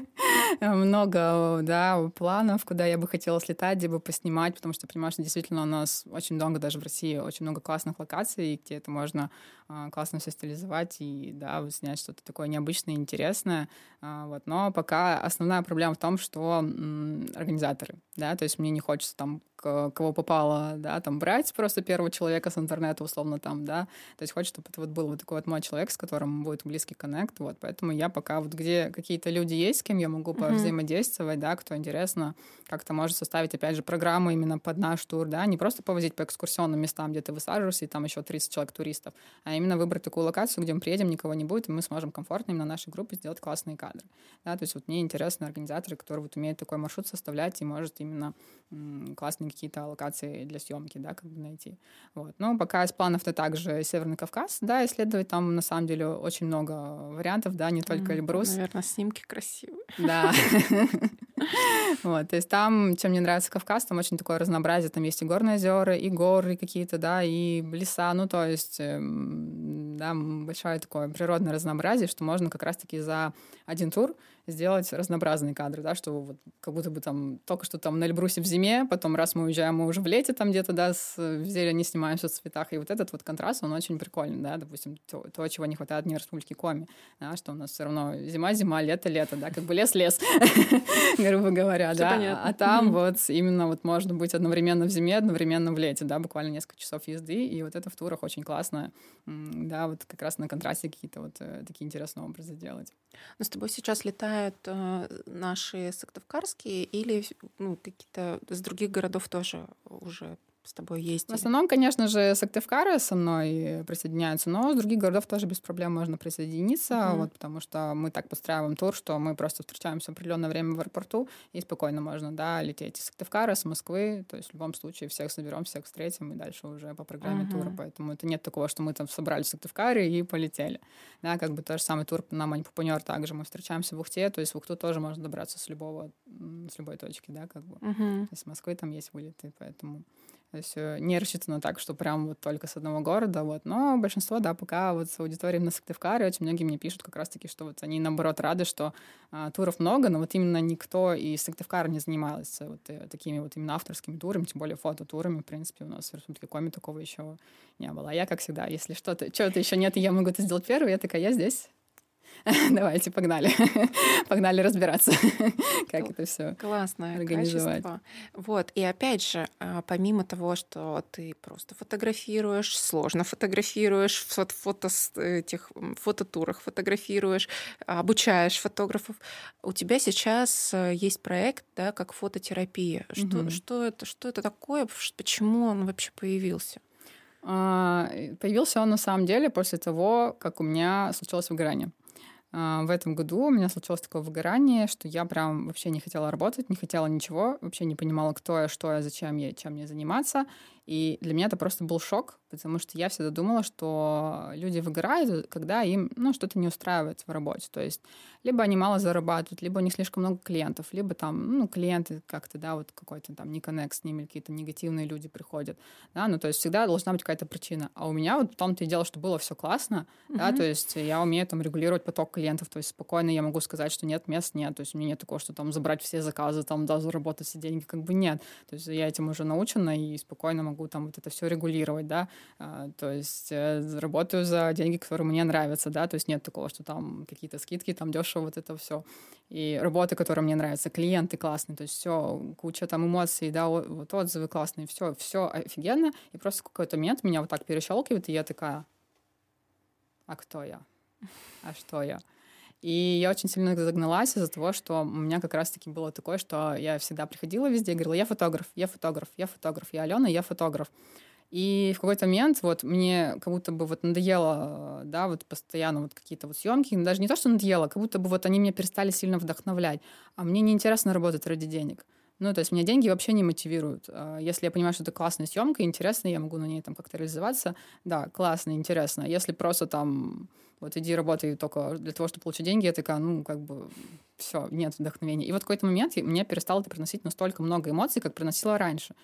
Много, да, планов, куда я бы хотела слетать, где бы поснимать, потому что понимаю, что действительно у нас очень много, даже в России, очень много классных локаций, где это можно а, классно все стилизовать и, да, снять что-то такое необычное, интересное. А, вот. Но пока основная проблема в том, что организаторы, да, то есть мне не хочется там кого попало, да, там брать просто первого человека с интернета, условно, там, да, то есть хочет, чтобы это вот был вот такой вот мой человек, с которым будет близкий коннект, вот, поэтому я пока вот где какие-то люди есть, с кем я могу mm-hmm. взаимодействовать, да, кто интересно, как-то может составить, опять же, программу именно под наш тур, да, не просто повозить по экскурсионным местам, где ты высаживаешься, и там еще 30 человек туристов, а именно выбрать такую локацию, где мы приедем, никого не будет, и мы сможем комфортно именно нашей группе сделать классные кадры, да, то есть вот мне интересны организаторы, которые вот умеют такой маршрут составлять и может именно м- классные какие-то локации для съемки, да, как бы найти. Вот. Но пока из планов-то также Северный Кавказ, да, исследовать там на самом деле очень много вариантов, да, не только Эльбрус. Наверное, снимки красивые. Да. Вот, то есть там, чем мне нравится Кавказ, там очень такое разнообразие, там есть и горные озера, и горы какие-то, да, и леса, ну, то есть, эм, да, большое такое природное разнообразие, что можно как раз-таки за один тур сделать разнообразные кадры, да, что вот как будто бы там только что там на Эльбрусе в зиме, потом раз мы уезжаем, мы уже в лете там где-то, да, с, в зелени снимаемся в цветах, и вот этот вот контраст, он очень прикольный, да, допустим, то, то чего не хватает мне в Республике Коми, да, что у нас все равно зима-зима, лето-лето, да, как бы лес-лес, грубо говоря, да, а там вот именно вот можно быть одновременно в зиме, одновременно в лете, да, буквально несколько часов езды, и вот это в турах очень классно, да, вот как раз на контрасте какие-то вот э, такие интересные образы делать. Но с тобой сейчас летают э, наши сыктывкарские или ну, какие-то из других городов тоже уже с тобой ездили? В основном, конечно же, Сыктывкары со мной присоединяются, но с других городов тоже без проблем можно присоединиться, uh-huh. вот, потому что мы так подстраиваем тур, что мы просто встречаемся в определенное время в аэропорту, и спокойно можно, да, лететь из Сыктывкара, с Москвы, то есть в любом случае всех соберем, всех встретим, и дальше уже по программе uh-huh. тура, поэтому это нет такого, что мы там собрались в Сыктывкаре и полетели. Да, как бы тот же самый тур на Манипупунер также мы встречаемся в Ухте, то есть в Ухту тоже можно добраться с любого, с любой точки, да, как бы. Uh-huh. Из Москвы там есть вылеты, поэтому то есть э, не рассчитано так, что прям вот только с одного города, вот. Но большинство, да, пока вот с аудиторией на Сыктывкаре очень многие мне пишут как раз-таки, что вот они, наоборот, рады, что а, туров много, но вот именно никто из Сыктывкара не занимался вот э, такими вот именно авторскими турами, тем более фототурами, в принципе, у нас в Республике Коми такого еще не было. А я, как всегда, если что-то, чего-то еще нет, и я могу это сделать первый, я такая, я здесь, Давайте, погнали. погнали разбираться, как это все Классное организовать. Качество. Вот, и опять же, а, помимо того, что ты просто фотографируешь, сложно фотографируешь, в фото, этих фототурах фотографируешь, обучаешь фотографов, у тебя сейчас э, есть проект, да, как фототерапия. Что, угу. что, это, что это такое? Почему он вообще появился? А, появился он на самом деле после того, как у меня случилось выгорание. А, в этом году у меня случилось такое выгорание, что я прям вообще не хотела работать, не хотела ничего, вообще не понимала, кто я, что я, зачем я, чем мне заниматься. И для меня это просто был шок, потому что я всегда думала, что люди выгорают, когда им ну, что-то не устраивает в работе. То есть либо они мало зарабатывают, либо у них слишком много клиентов, либо там, ну, клиенты как-то, да, вот какой-то там не коннект с ними, какие-то негативные люди приходят, да, ну, то есть всегда должна быть какая-то причина. А у меня вот в том-то и дело, что было все классно, uh-huh. да, то есть я умею там регулировать поток клиентов, то есть спокойно я могу сказать, что нет, мест нет, то есть у меня нет такого, что там забрать все заказы, там, да, заработать все деньги, как бы нет. То есть я этим уже научена и спокойно могу там вот это все регулировать, да, то есть э, работаю за деньги, которые мне нравятся, да, то есть нет такого, что там какие-то скидки, там дешево вот это все. И работы, которые мне нравятся, клиенты классные, то есть все, куча там эмоций, да, вот отзывы классные, все, все офигенно, и просто какой-то момент меня вот так перещелкивает, и я такая, а кто я? А что я? И я очень сильно загналась из-за того, что у меня как раз-таки было такое, что я всегда приходила везде и говорила, я фотограф, я фотограф, я фотограф, я Алена, я фотограф. И в какой-то момент вот мне как будто бы вот надоело, да, вот постоянно вот какие-то вот съемки, даже не то, что надоело, как будто бы вот они меня перестали сильно вдохновлять, а мне неинтересно работать ради денег. Ну, то есть меня деньги вообще не мотивируют. А если я понимаю, что это классная съемка, интересно, я могу на ней там как-то реализоваться, да, классно, интересно. Если просто там вот иди работай только для того, чтобы получить деньги, я такая, ну, как бы, все, нет вдохновения. И вот в какой-то момент мне перестало это приносить настолько много эмоций, как приносило раньше.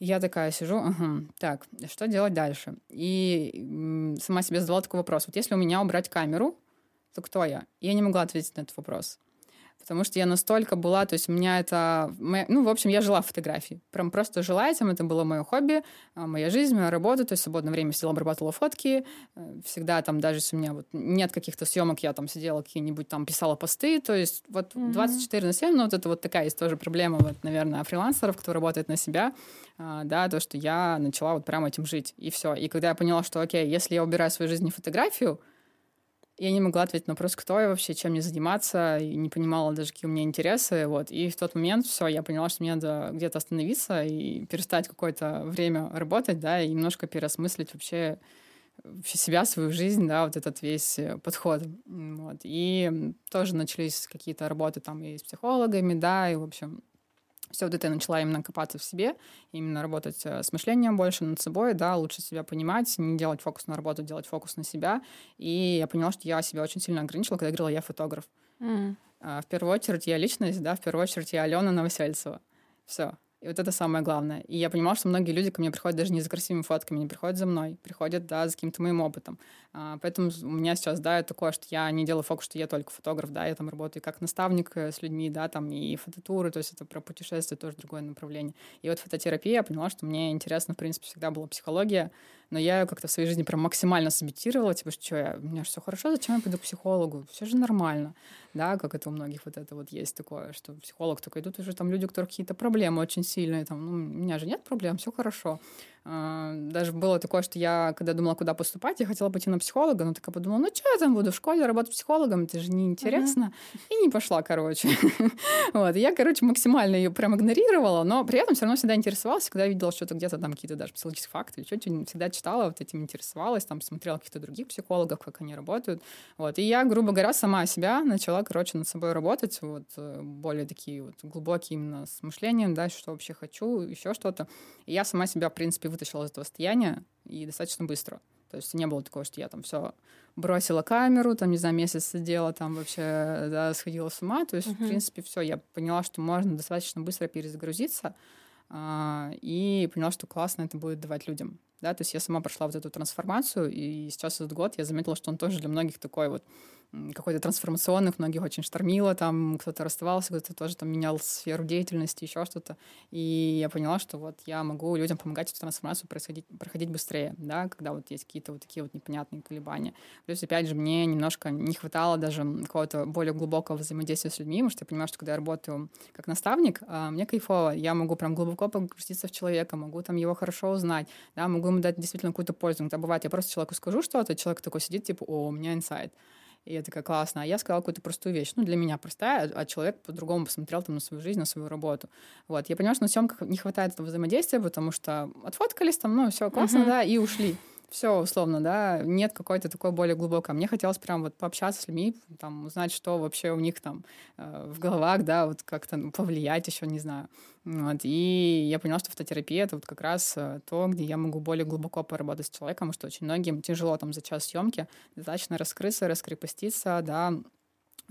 Я такая сижу, угу, так, что делать дальше? И сама себе задала такой вопрос. Вот если у меня убрать камеру, то кто я? И я не могла ответить на этот вопрос потому что я настолько была, то есть у меня это, ну, в общем, я жила в фотографии, прям просто жила этим, это было мое хобби, а, моя жизнь, моя работа, то есть в свободное время сидела, обрабатывала фотки, э, всегда там, даже если у меня вот нет каких-то съемок, я там сидела какие-нибудь там писала посты, то есть вот 24 на 7, ну, вот это вот такая есть тоже проблема, вот, наверное, фрилансеров, кто работает на себя, а, да, то, что я начала вот прямо этим жить, и все. И когда я поняла, что, окей, если я убираю в своей жизни фотографию, я не могла ответить на вопрос, кто я вообще, чем мне заниматься, и не понимала даже, какие у меня интересы, вот. И в тот момент все, я поняла, что мне надо где-то остановиться и перестать какое-то время работать, да, и немножко переосмыслить вообще себя, свою жизнь, да, вот этот весь э, подход. Вот. И тоже начались какие-то работы там и с психологами, да, и, в общем, все вот это я начала именно копаться в себе, именно работать э, с мышлением больше над собой, да, лучше себя понимать, не делать фокус на работу, делать фокус на себя. И я поняла, что я себя очень сильно ограничила, когда я говорила, я фотограф. Mm. В первую очередь я личность, да, в первую очередь я Алена Новосельцева. Все. И вот это самое главное. И я понимала, что многие люди ко мне приходят даже не за красивыми фотками, не приходят за мной, приходят, да, за каким-то моим опытом. А, поэтому у меня сейчас, да, такое, что я не делаю фокус, что я только фотограф, да, я там работаю как наставник э, с людьми, да, там и фототуры, то есть это про путешествия тоже другое направление. И вот фототерапия, я поняла, что мне интересно, в принципе, всегда была психология, но я как-то в своей жизни прям максимально сабитировала, типа, что я, у меня же все хорошо, зачем я пойду к психологу? Все же нормально, да, как это у многих вот это вот есть такое, что психолог только идут уже там люди, у которых какие-то проблемы очень сильные, там, ну, у меня же нет проблем, все хорошо. А, даже было такое, что я, когда думала, куда поступать, я хотела пойти на психолога, но такая подумала, ну что я там буду в школе работать психологом, это же неинтересно. Uh-huh. И не пошла, короче. вот, и я, короче, максимально ее прям игнорировала, но при этом все равно всегда интересовалась, когда видела что-то где-то там какие-то даже психологические факты, что-то всегда читала, вот этим интересовалась, там смотрела каких-то других психологов, как они работают. Вот, и я, грубо говоря, сама себя начала, короче, над собой работать, вот, э, более такие вот глубокие именно с мышлением, да, что вообще хочу, еще что-то. И я сама себя, в принципе, вытащила из этого состояния и достаточно быстро. То есть не было такого, что я там все бросила камеру, там, не знаю, месяц сидела, там вообще, да, сходила с ума. То есть, uh-huh. в принципе, все, я поняла, что можно достаточно быстро перезагрузиться, а, и поняла, что классно это будет давать людям. Да, то есть я сама прошла вот эту трансформацию, и сейчас этот год я заметила, что он тоже для многих такой вот какой-то трансформационных, многих очень штормило, там кто-то расставался, кто-то тоже там менял сферу деятельности, еще что-то. И я поняла, что вот я могу людям помогать эту трансформацию происходить, проходить быстрее, да, когда вот есть какие-то вот такие вот непонятные колебания. Плюс, опять же, мне немножко не хватало даже какого-то более глубокого взаимодействия с людьми, потому что я понимаю, что когда я работаю как наставник, а, мне кайфово, я могу прям глубоко погрузиться в человека, могу там его хорошо узнать, да, могу ему дать действительно какую-то пользу. Иногда бывает, я просто человеку скажу что-то, человек такой сидит, типа, о, у меня инсайт. И я такая, классно. А я сказала какую-то простую вещь. Ну, для меня простая, а человек по-другому посмотрел там на свою жизнь, на свою работу. Вот. Я поняла, что на съемках не хватает этого взаимодействия, потому что отфоткались там, ну, все классно, uh-huh. да, и ушли все условно, да, нет какой-то такой более глубокой. Мне хотелось прям вот пообщаться с людьми, там, узнать, что вообще у них там э, в головах, да, вот как-то ну, повлиять еще, не знаю. Вот. И я поняла, что фототерапия — это вот как раз э, то, где я могу более глубоко поработать с человеком, что очень многим тяжело там за час съемки достаточно раскрыться, раскрепоститься, да,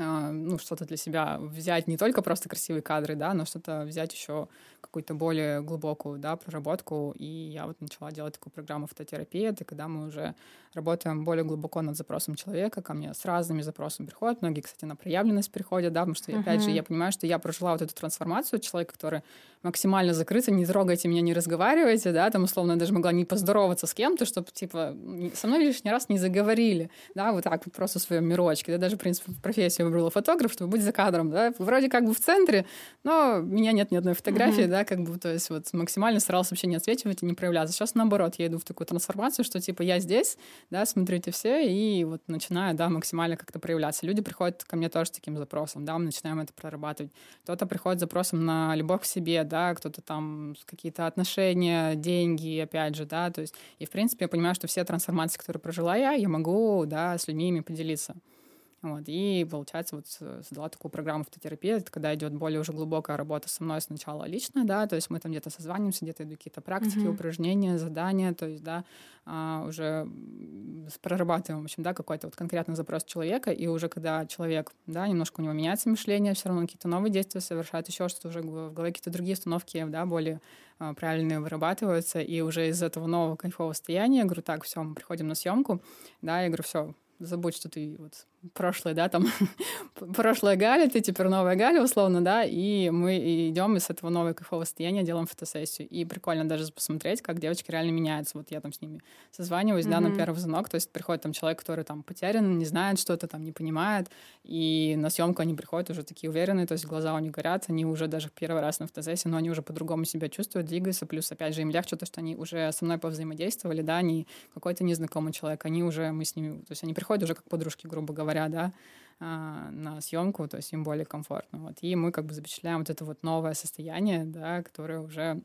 а, ну, что-то для себя взять, не только просто красивые кадры, да, но что-то взять еще какую-то более глубокую, да, проработку. И я вот начала делать такую программу фототерапии, это когда мы уже работаем более глубоко над запросом человека, ко мне с разными запросами приходят. Многие, кстати, на проявленность приходят, да, потому что, uh-huh. опять же, я понимаю, что я прожила вот эту трансформацию человека, который максимально закрыться, не трогайте меня, не разговаривайте, да, там, условно, я даже могла не поздороваться с кем-то, чтобы, типа, со мной лишний раз не заговорили, да, вот так вот просто в своем мирочке, да, даже, в принципе, профессию выбрала фотограф, чтобы быть за кадром, да, вроде как бы в центре, но меня нет ни одной фотографии. Да, как бы, то есть вот максимально старалась вообще не отсвечивать и не проявляться. Сейчас, наоборот, я иду в такую трансформацию, что, типа, я здесь, да, смотрите все, и вот начинаю, да, максимально как-то проявляться. Люди приходят ко мне тоже с таким запросом, да, мы начинаем это прорабатывать. Кто-то приходит с запросом на любовь к себе, да, кто-то там какие-то отношения, деньги, опять же, да, то есть, и, в принципе, я понимаю, что все трансформации, которые прожила я, я могу, да, с людьми ими поделиться. Вот, и, получается, вот создала такую программу фототерапии, это когда идет более уже глубокая работа со мной сначала лично, да, то есть мы там где-то созваниваемся, где-то идут какие-то практики, mm-hmm. упражнения, задания, то есть, да, а, уже прорабатываем, в общем, да, какой-то вот конкретный запрос человека, и уже когда человек, да, немножко у него меняется мышление, все равно какие-то новые действия совершает, еще что-то уже в голове какие-то другие установки, да, более а, правильные вырабатываются, и уже из этого нового кайфового состояния, я говорю, так, все, мы приходим на съемку, да, я говорю, все, забудь, что ты вот прошлое, да, там, прошлая Галя, ты теперь новая Галя, условно, да, и мы идем из этого нового кайфового состояния, делаем фотосессию. И прикольно даже посмотреть, как девочки реально меняются. Вот я там с ними созваниваюсь, mm-hmm. да, на первый звонок, то есть приходит там человек, который там потерян, не знает что-то, там не понимает, и на съемку они приходят уже такие уверенные, то есть глаза у них горят, они уже даже первый раз на фотосессии, но они уже по-другому себя чувствуют, двигаются, плюс, опять же, им легче то, что они уже со мной повзаимодействовали, да, они какой-то незнакомый человек, они уже, мы с ними, то есть они приходят уже как подружки, грубо говоря, говоря, да, а, на съемку, то есть им более комфортно. Вот. И мы как бы запечатляем вот это вот новое состояние, да, которое уже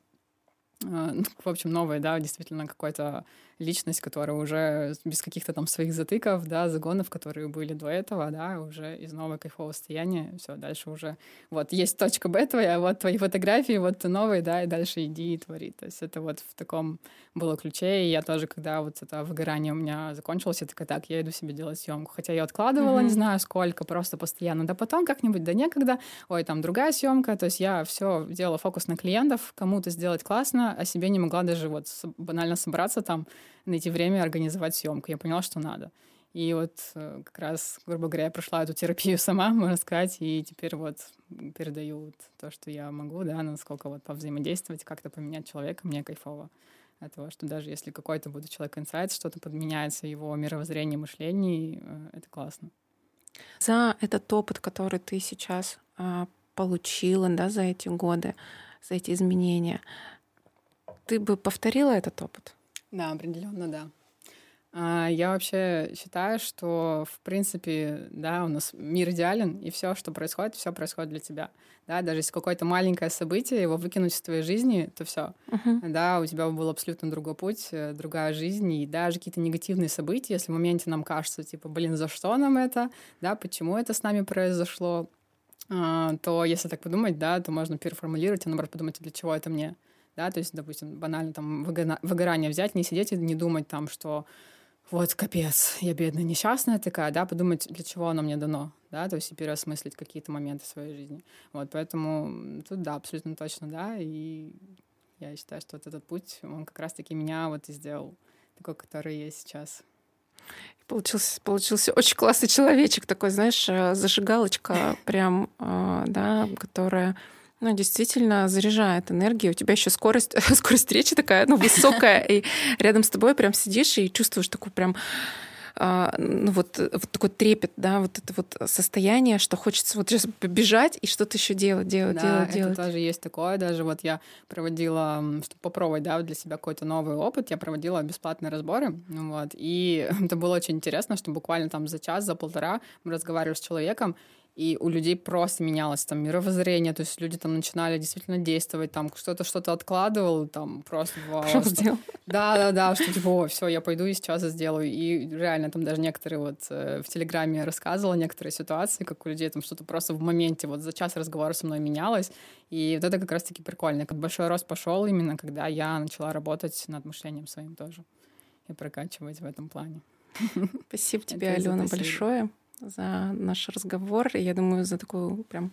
а, ну, в общем, новое, да, действительно какой-то личность, которая уже без каких-то там своих затыков, да, загонов, которые были до этого, да, уже из нового кайфового состояния, все, дальше уже, вот, есть точка Б твоя, вот твои фотографии, вот ты новый, да, и дальше иди и твори. То есть это вот в таком было ключе, и я тоже, когда вот это выгорание у меня закончилось, я такая, так, я иду себе делать съемку. Хотя я откладывала, mm-hmm. не знаю сколько, просто постоянно, да потом как-нибудь, да некогда, ой, там другая съемка, то есть я все делала фокус на клиентов, кому-то сделать классно, а себе не могла даже вот банально собраться там, найти время организовать съемку. Я поняла, что надо. И вот э, как раз, грубо говоря, я прошла эту терапию сама, можно сказать, и теперь вот передаю вот то, что я могу, да, насколько вот повзаимодействовать, как-то поменять человека, мне кайфово от того, что даже если какой-то будет человек инсайт, что-то подменяется его мировоззрение, мышление, э, это классно. За этот опыт, который ты сейчас а, получила, да, за эти годы, за эти изменения, ты бы повторила этот опыт? Да, определенно, да. А, я вообще считаю, что, в принципе, да, у нас мир идеален, и все, что происходит, все происходит для тебя. Да, даже если какое-то маленькое событие, его выкинуть из твоей жизни, то все. Uh-huh. Да, у тебя был абсолютно другой путь, э, другая жизнь, и даже какие-то негативные события, если в моменте нам кажется, типа, блин, за что нам это, да, почему это с нами произошло, а, то если так подумать, да, то можно переформулировать, и наоборот подумать, для чего это мне да, то есть, допустим, банально там выгорание взять, не сидеть и не думать там, что вот капец, я бедная, несчастная такая, да, подумать, для чего оно мне дано, да, то есть и переосмыслить какие-то моменты своей жизни. Вот, поэтому тут, да, абсолютно точно, да, и я считаю, что вот этот путь, он как раз-таки меня вот и сделал такой, который есть сейчас. Получился, получился очень классный человечек такой, знаешь, э, зажигалочка прям, э, да, которая ну, действительно заряжает энергию. У тебя еще скорость, скорость речи такая, ну, высокая, и рядом с тобой прям сидишь и чувствуешь такую прям а, ну вот, вот такой трепет, да, вот это вот состояние, что хочется вот сейчас побежать и что-то еще делать, делать, да, делать, это делать. тоже есть такое. Даже вот я проводила, чтобы попробовать, да, для себя какой-то новый опыт, я проводила бесплатные разборы, вот, и это было очень интересно, что буквально там за час, за полтора мы разговаривали с человеком, и у людей просто менялось там мировоззрение, то есть люди там начинали действительно действовать, там кто-то что-то откладывал, там просто вау. Да, да, да, что типа, о, все, я пойду и сейчас сделаю. И реально там даже некоторые вот э, в Телеграме рассказывала некоторые ситуации, как у людей там что-то просто в моменте вот за час разговора со мной менялось. И вот это как раз-таки прикольно. Как большой рост пошел именно, когда я начала работать над мышлением своим тоже и прокачивать в этом плане. Спасибо тебе, Алена, большое за наш разговор. И я думаю, за такую прям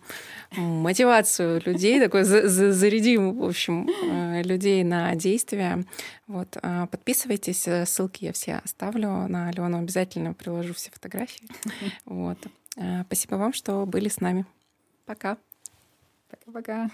мотивацию людей, такой зарядим, в общем, э, людей на действия. Вот, э, подписывайтесь, ссылки я все оставлю на Алену, обязательно приложу все фотографии. Вот. Э, спасибо вам, что были с нами. Пока. Пока-пока.